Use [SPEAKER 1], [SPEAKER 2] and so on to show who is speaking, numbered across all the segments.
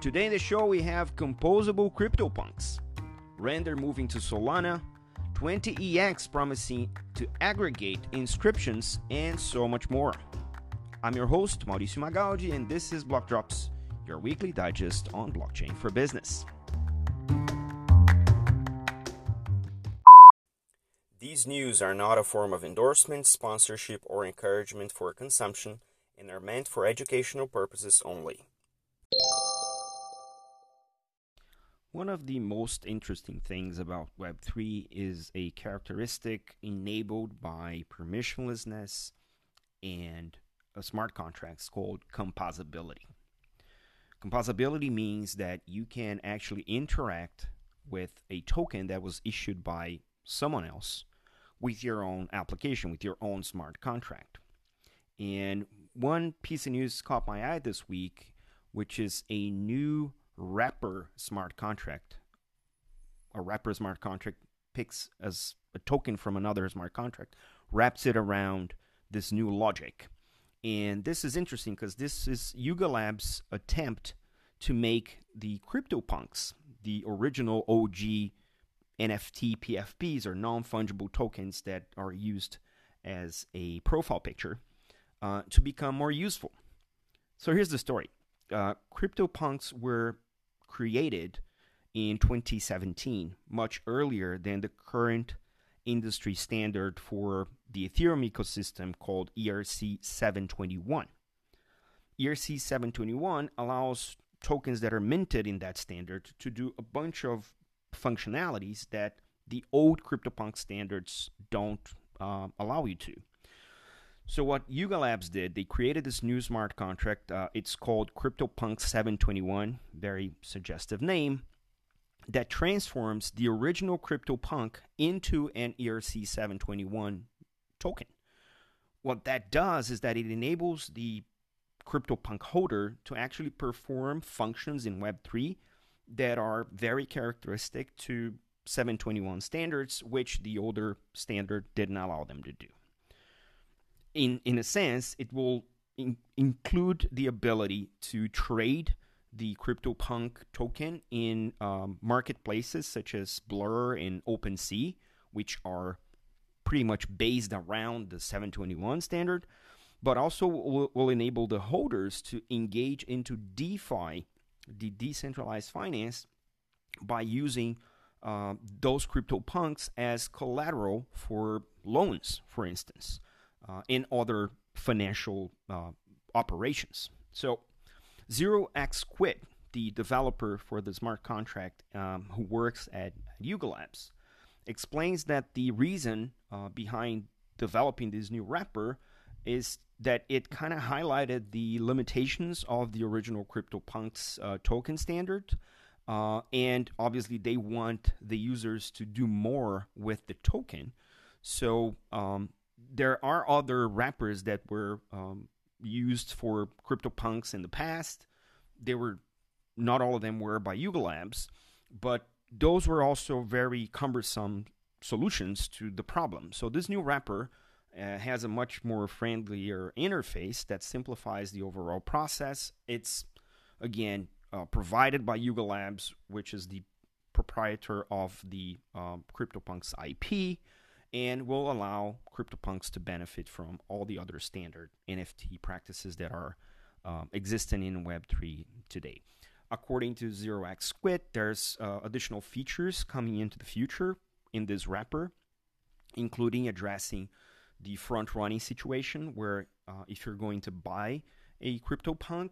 [SPEAKER 1] Today in the show, we have composable CryptoPunks, Render moving to Solana, 20EX promising to aggregate inscriptions, and so much more. I'm your host, Mauricio Magaldi, and this is Block Drops, your weekly digest on blockchain for business. These news are not a form of endorsement, sponsorship, or encouragement for consumption and are meant for educational purposes only. One of the most interesting things about Web3 is a characteristic enabled by permissionlessness and a smart contracts called composability. Composability means that you can actually interact with a token that was issued by someone else with your own application, with your own smart contract. And one piece of news caught my eye this week, which is a new wrapper smart contract. A wrapper smart contract picks as a token from another smart contract, wraps it around this new logic. And this is interesting because this is Yuga Labs' attempt to make the CryptoPunks, the original OG NFT PFPs or non fungible tokens that are used as a profile picture uh, to become more useful. So here's the story uh, CryptoPunks were created in 2017, much earlier than the current industry standard for the Ethereum ecosystem called ERC 721. ERC 721 allows tokens that are minted in that standard to do a bunch of functionalities that the old CryptoPunk standards don't uh, allow you to. So what Yuga Labs did, they created this new smart contract. Uh, it's called CryptoPunk 721, very suggestive name, that transforms the original CryptoPunk into an ERC 721 token. What that does is that it enables the CryptoPunk holder to actually perform functions in Web3 that are very characteristic to 721 standards, which the older standard didn't allow them to do. In, in a sense, it will in, include the ability to trade the CryptoPunk token in um, marketplaces such as Blur and OpenSea, which are pretty much based around the 721 standard, but also will, will enable the holders to engage into DeFi the decentralized finance by using uh, those crypto punks as collateral for loans, for instance, uh, in other financial uh, operations. So, Zero X Quit, the developer for the smart contract um, who works at Yuga Labs, explains that the reason uh, behind developing this new wrapper is that it kind of highlighted the limitations of the original CryptoPunks uh, token standard. Uh, and obviously, they want the users to do more with the token. So, um, there are other wrappers that were um, used for CryptoPunks in the past. They were not all of them were by Yuga Labs, but those were also very cumbersome solutions to the problem. So, this new wrapper uh, has a much more friendlier interface that simplifies the overall process. It's again uh, provided by Yuga Labs, which is the proprietor of the um, CryptoPunks IP, and will allow CryptoPunks to benefit from all the other standard NFT practices that are um, existing in Web3 today. According to Zero X Quit, there's uh, additional features coming into the future in this wrapper, including addressing the front running situation where uh, if you're going to buy a CryptoPunk,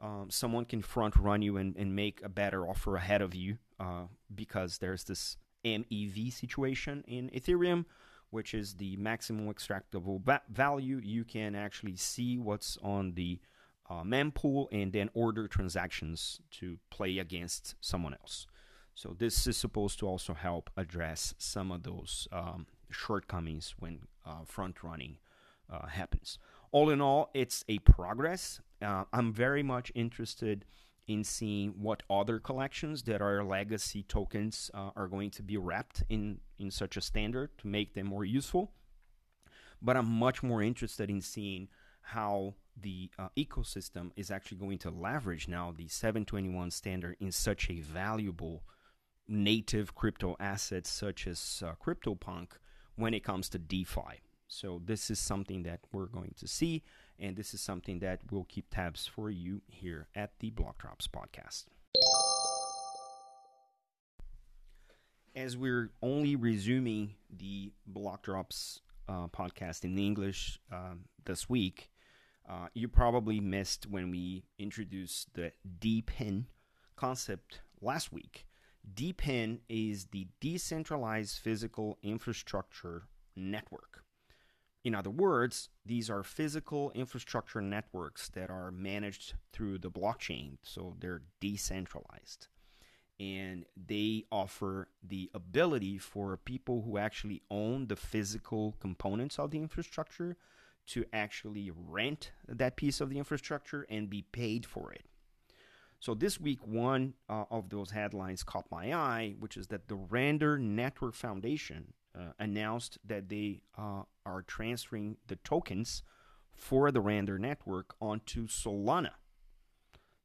[SPEAKER 1] um, someone can front run you and, and make a better offer ahead of you uh, because there's this MEV situation in Ethereum, which is the maximum extractable va- value. You can actually see what's on the uh, mempool and then order transactions to play against someone else. So this is supposed to also help address some of those um, shortcomings when uh, front running uh, happens. All in all, it's a progress. Uh, I'm very much interested in seeing what other collections that are legacy tokens uh, are going to be wrapped in, in such a standard to make them more useful. But I'm much more interested in seeing how the uh, ecosystem is actually going to leverage now the 721 standard in such a valuable native crypto asset such as uh, CryptoPunk when it comes to DeFi. So this is something that we're going to see, and this is something that we'll keep tabs for you here at the Block Drops podcast. As we're only resuming the Block Drops uh, podcast in English um, this week, uh, you probably missed when we introduced the DePIN concept last week. DePIN is the Decentralized Physical Infrastructure Network. In other words, these are physical infrastructure networks that are managed through the blockchain, so they're decentralized. And they offer the ability for people who actually own the physical components of the infrastructure to actually rent that piece of the infrastructure and be paid for it. So this week, one uh, of those headlines caught my eye, which is that the Render Network Foundation uh, announced that they uh, are transferring the tokens for the Render network onto Solana.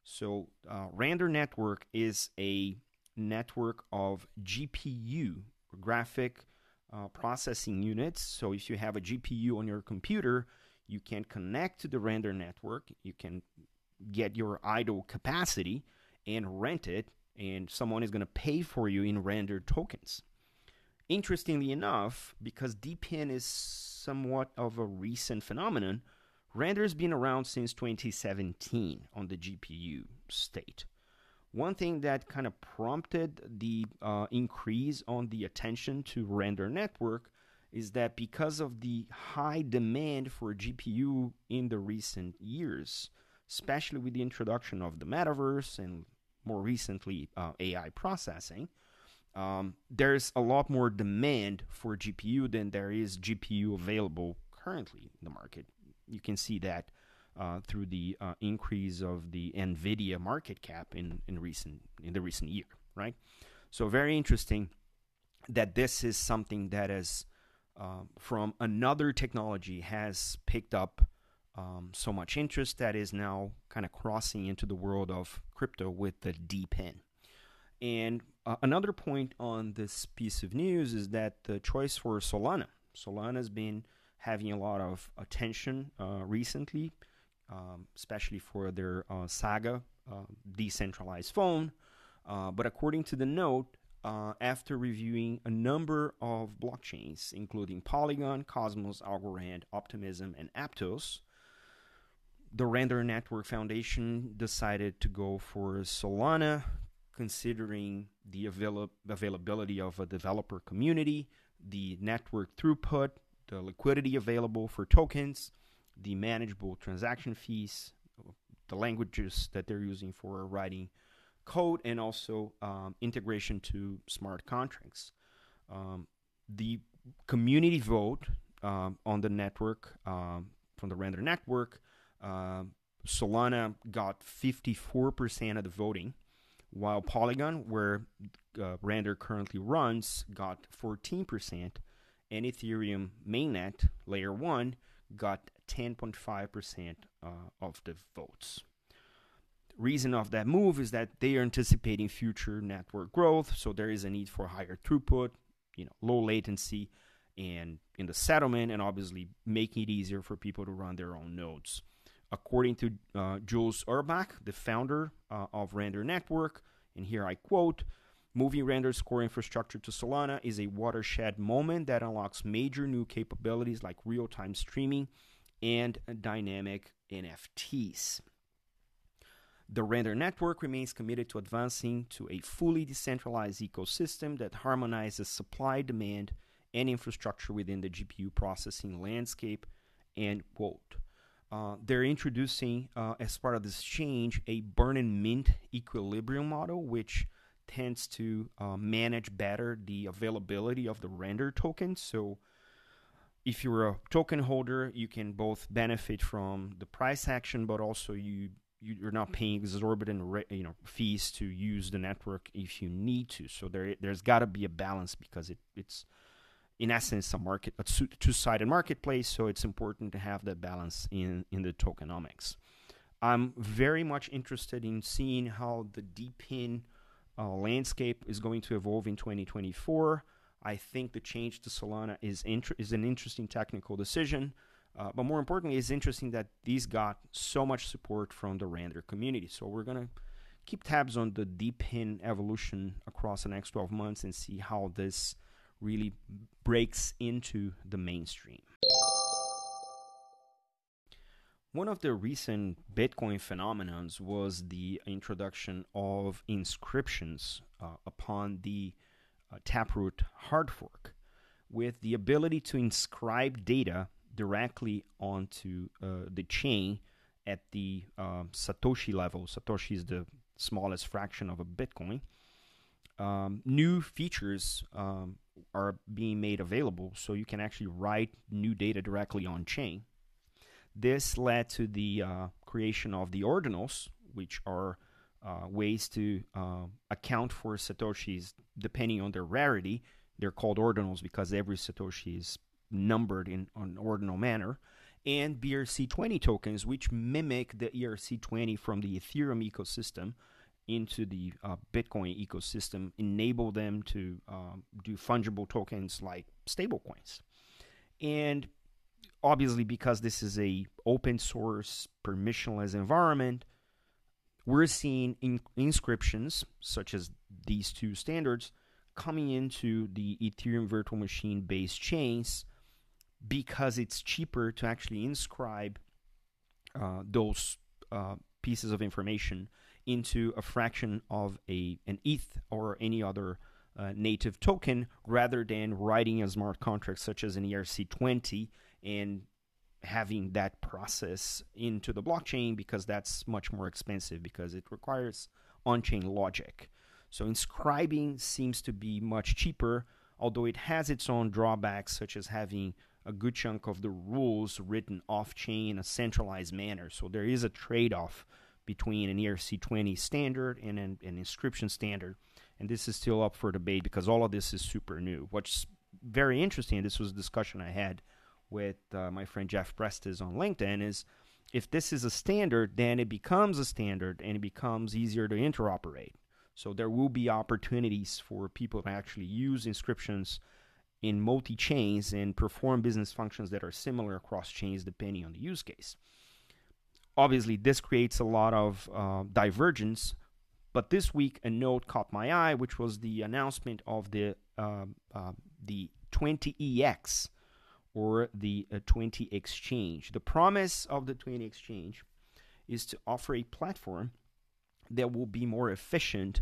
[SPEAKER 1] So uh, Render network is a network of GPU, graphic uh, processing units. So if you have a GPU on your computer, you can connect to the render network. You can get your idle capacity and rent it, and someone is going to pay for you in render tokens. Interestingly enough, because DePIN is somewhat of a recent phenomenon, render has been around since 2017 on the GPU state. One thing that kind of prompted the uh, increase on the attention to render network is that because of the high demand for GPU in the recent years, especially with the introduction of the metaverse and more recently uh, AI processing, um, there's a lot more demand for GPU than there is GPU available currently in the market. You can see that uh, through the uh, increase of the Nvidia market cap in, in recent in the recent year, right? So very interesting that this is something that is uh, from another technology has picked up um, so much interest that is now kind of crossing into the world of crypto with the DePIN. And uh, another point on this piece of news is that the choice for Solana. Solana has been having a lot of attention uh, recently um, especially for their uh, Saga uh, decentralized phone. Uh, but according to the note, after reviewing a number of blockchains, including Polygon, Cosmos, Algorand, Optimism, and Aptos, the Render Network Foundation decided to go for Solana, considering the avail- availability of a developer community, the network throughput, the liquidity available for tokens, the manageable transaction fees, the languages that they're using for writing code, and also um, integration to smart contracts. Um, the community vote um, on the network um, from the Render network, um, Solana got 54% of the voting, while Polygon, where uh, Render currently runs, got 14%, and Ethereum mainnet layer 1 got 10.5% uh, of the votes. Reason of that move is that they are anticipating future network growth, so there is a need for higher throughput, you know, low latency, and in the settlement, and obviously making it easier for people to run their own nodes. According to uh, Jules Urbach, the founder uh, of Render Network, and here I quote, Moving Render's core infrastructure to Solana is a watershed moment that unlocks major new capabilities like real time streaming and dynamic NFTs. The Render network remains committed to advancing to a fully decentralized ecosystem that harmonizes supply, demand, and infrastructure within the GPU processing landscape. End quote. Uh, they're introducing, uh, as part of this change, a burn and mint equilibrium model, which tends to uh, manage better the availability of the render tokens. So if you're a token holder, you can both benefit from the price action, but also you you're not paying exorbitant you know fees to use the network if you need to. So there there's got to be a balance because it it's in essence, a market, a two-sided marketplace. So it's important to have that balance in in the tokenomics. I'm very much interested in seeing how the DePIN uh, landscape is going to evolve in 2024. I think the change to Solana is is an interesting technical decision, uh, but more importantly, it's interesting that these got so much support from the Render community. So we're gonna keep tabs on the DePIN evolution across the next 12 months and see how this really breaks into the mainstream. One of the recent Bitcoin phenomenons was the introduction of inscriptions uh, upon the uh, Taproot hard fork with the ability to inscribe data directly onto uh, the chain at the uh, Satoshi level. Satoshi is the smallest fraction of a Bitcoin. Um, new features um, are being made available, so you can actually write new data directly on chain. This led to the uh, creation of the ordinals, which are uh, ways to uh, account for satoshis depending on their rarity. They're called ordinals because every satoshi is numbered in an ordinal manner. And BRC20 tokens, which mimic the ERC20 from the Ethereum ecosystem into the uh, Bitcoin ecosystem, enable them to um, do fungible tokens like stablecoins. And obviously because this is a open source permissionless environment we're seeing in- inscriptions such as these two standards coming into the ethereum virtual machine based chains because it's cheaper to actually inscribe uh, those uh, pieces of information into a fraction of a an ETH or any other uh, native token rather than writing a smart contract such as an ERC20 and having that process into the blockchain because that's much more expensive because it requires on-chain logic. So inscribing seems to be much cheaper, although it has its own drawbacks such as having a good chunk of the rules written off-chain in a centralized manner. So there is a trade-off between an ERC20 standard and an, an inscription standard. And this is still up for debate because all of this is super new. What's very interesting, this was a discussion I had with uh, my friend Jeff Prestes on LinkedIn is if this is a standard, then it becomes a standard and it becomes easier to interoperate. So there will be opportunities for people to actually use inscriptions in multi chains and perform business functions that are similar across chains depending on the use case. Obviously, this creates a lot of uh, divergence. But this week, a note caught my eye, which was the announcement of the uh, the 20EX or the uh, 20 Exchange. The promise of the 20 Exchange is to offer a platform that will be more efficient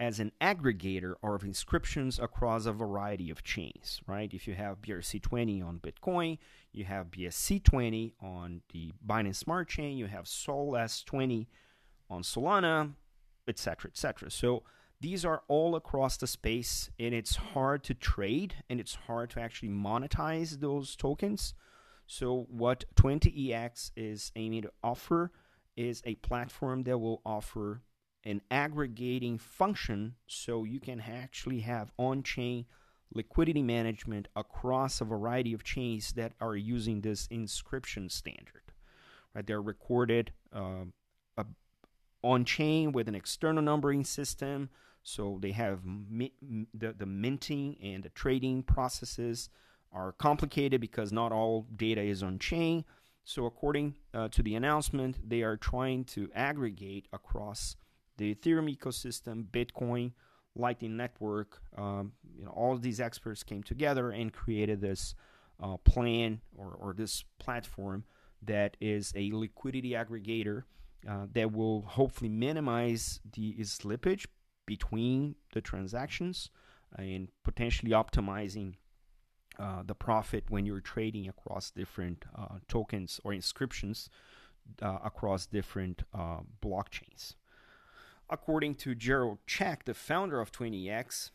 [SPEAKER 1] as an aggregator of inscriptions across a variety of chains, right? If you have BRC20 on Bitcoin, you have BSC20 on the Binance Smart Chain, you have Sol S20 on Solana, etc., etc. So these are all across the space, and it's hard to trade and it's hard to actually monetize those tokens. So, what 20EX is aiming to offer is a platform that will offer an aggregating function so you can actually have on chain liquidity management across a variety of chains that are using this inscription standard. Right, they're recorded uh, on chain with an external numbering system so they have the, the minting and the trading processes are complicated because not all data is on chain. So according uh, to the announcement, they are trying to aggregate across the Ethereum ecosystem, Bitcoin, Lightning Network. Um, you know, all these experts came together and created this uh, plan or, or this platform that is a liquidity aggregator uh, that will hopefully minimize the slippage between the transactions and potentially optimizing uh, the profit when you're trading across different uh, tokens or inscriptions uh, across different uh, blockchains. According to Gerald Check, the founder of 20X,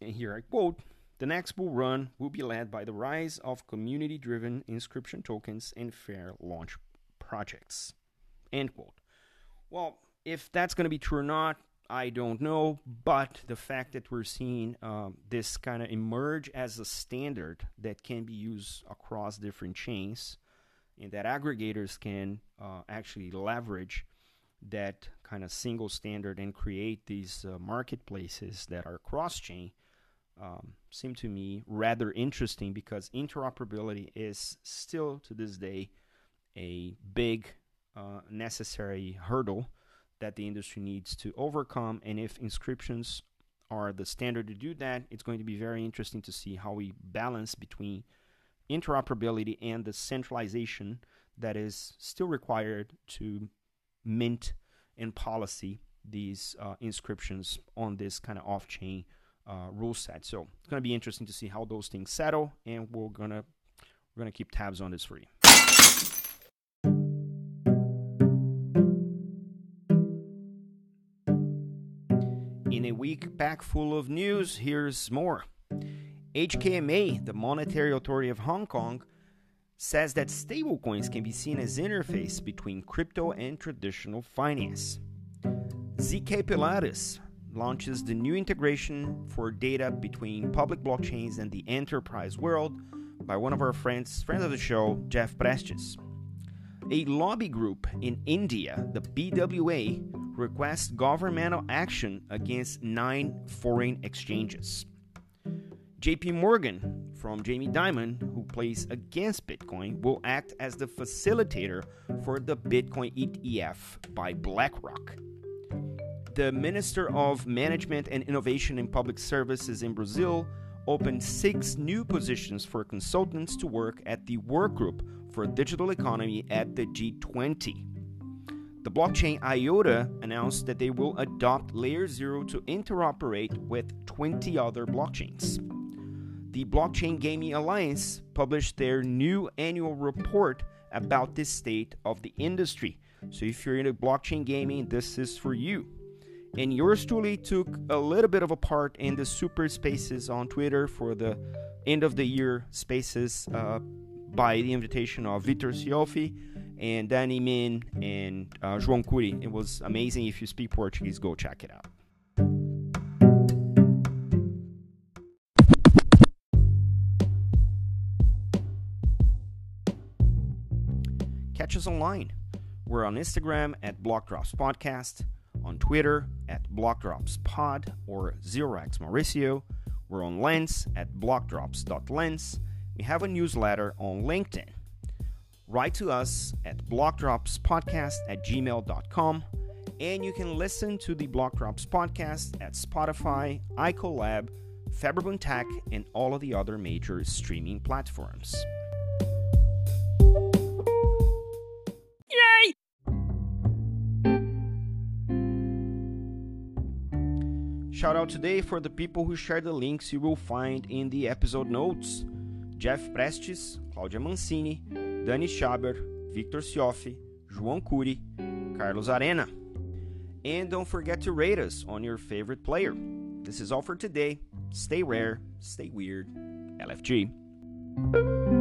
[SPEAKER 1] and here I quote, the next bull run will be led by the rise of community driven inscription tokens and fair launch projects. End quote. Well, if that's going to be true or not, I don't know, but the fact that we're seeing um, this kind of emerge as a standard that can be used across different chains and that aggregators can uh, actually leverage that kind of single standard and create these uh, marketplaces that are cross chain um, seem to me rather interesting because interoperability is still to this day a big uh, necessary hurdle that the industry needs to overcome. And if inscriptions are the standard to do that, it's going to be very interesting to see how we balance between interoperability and the centralization that is still required to mint and policy these uh, inscriptions on this kind of off-chain uh, rule set. So it's going to be interesting to see how those things settle, and we're gonna we're gonna keep tabs on this for you. In a week pack full of news, here's more. HKMA, the Monetary Authority of Hong Kong, says that stablecoins can be seen as interface between crypto and traditional finance. ZK Pilatus launches the new integration for data between public blockchains and the enterprise world by one of our friends, friend of the show, Jeff Prestes. A lobby group in India, the BWA, requests governmental action against nine foreign exchanges. JP Morgan from Jamie Dimon, who plays against Bitcoin, will act as the facilitator for the Bitcoin ETF by BlackRock. The Minister of Management and Innovation in Public Services in Brazil opened six new positions for consultants to work at the Workgroup for Digital Economy at the G20. The blockchain IOTA announced that they will adopt LayerZero to interoperate with 20 other blockchains the Blockchain Gaming Alliance published their new annual report about the state of the industry. So if you're into blockchain gaming, this is for you. And yours truly took a little bit of a part in the super spaces on Twitter for the end of the year spaces uh, by the invitation of Vitor Siofi and Danny Min and uh, João Curi. It was amazing. If you speak Portuguese, go check it out. Catch us online. We're on Instagram at Blockdrops Podcast, on Twitter at BlockdropsPod or ZeroX Mauricio. We're on Lens at blockdrops.lens. We have a newsletter on LinkedIn. Write to us at blockdropspodcast at gmail.com. And you can listen to the Blockdrops podcast at Spotify, iColab, Faberboom Tech, and all of the other major streaming platforms. Shout out today for the people who share the links you will find in the episode notes Jeff Prestes, Claudia Mancini, Dani Schaber, Victor Siofi, João Curi, Carlos Arena. And don't forget to rate us on your favorite player. This is all for today. Stay rare, stay weird. LFG.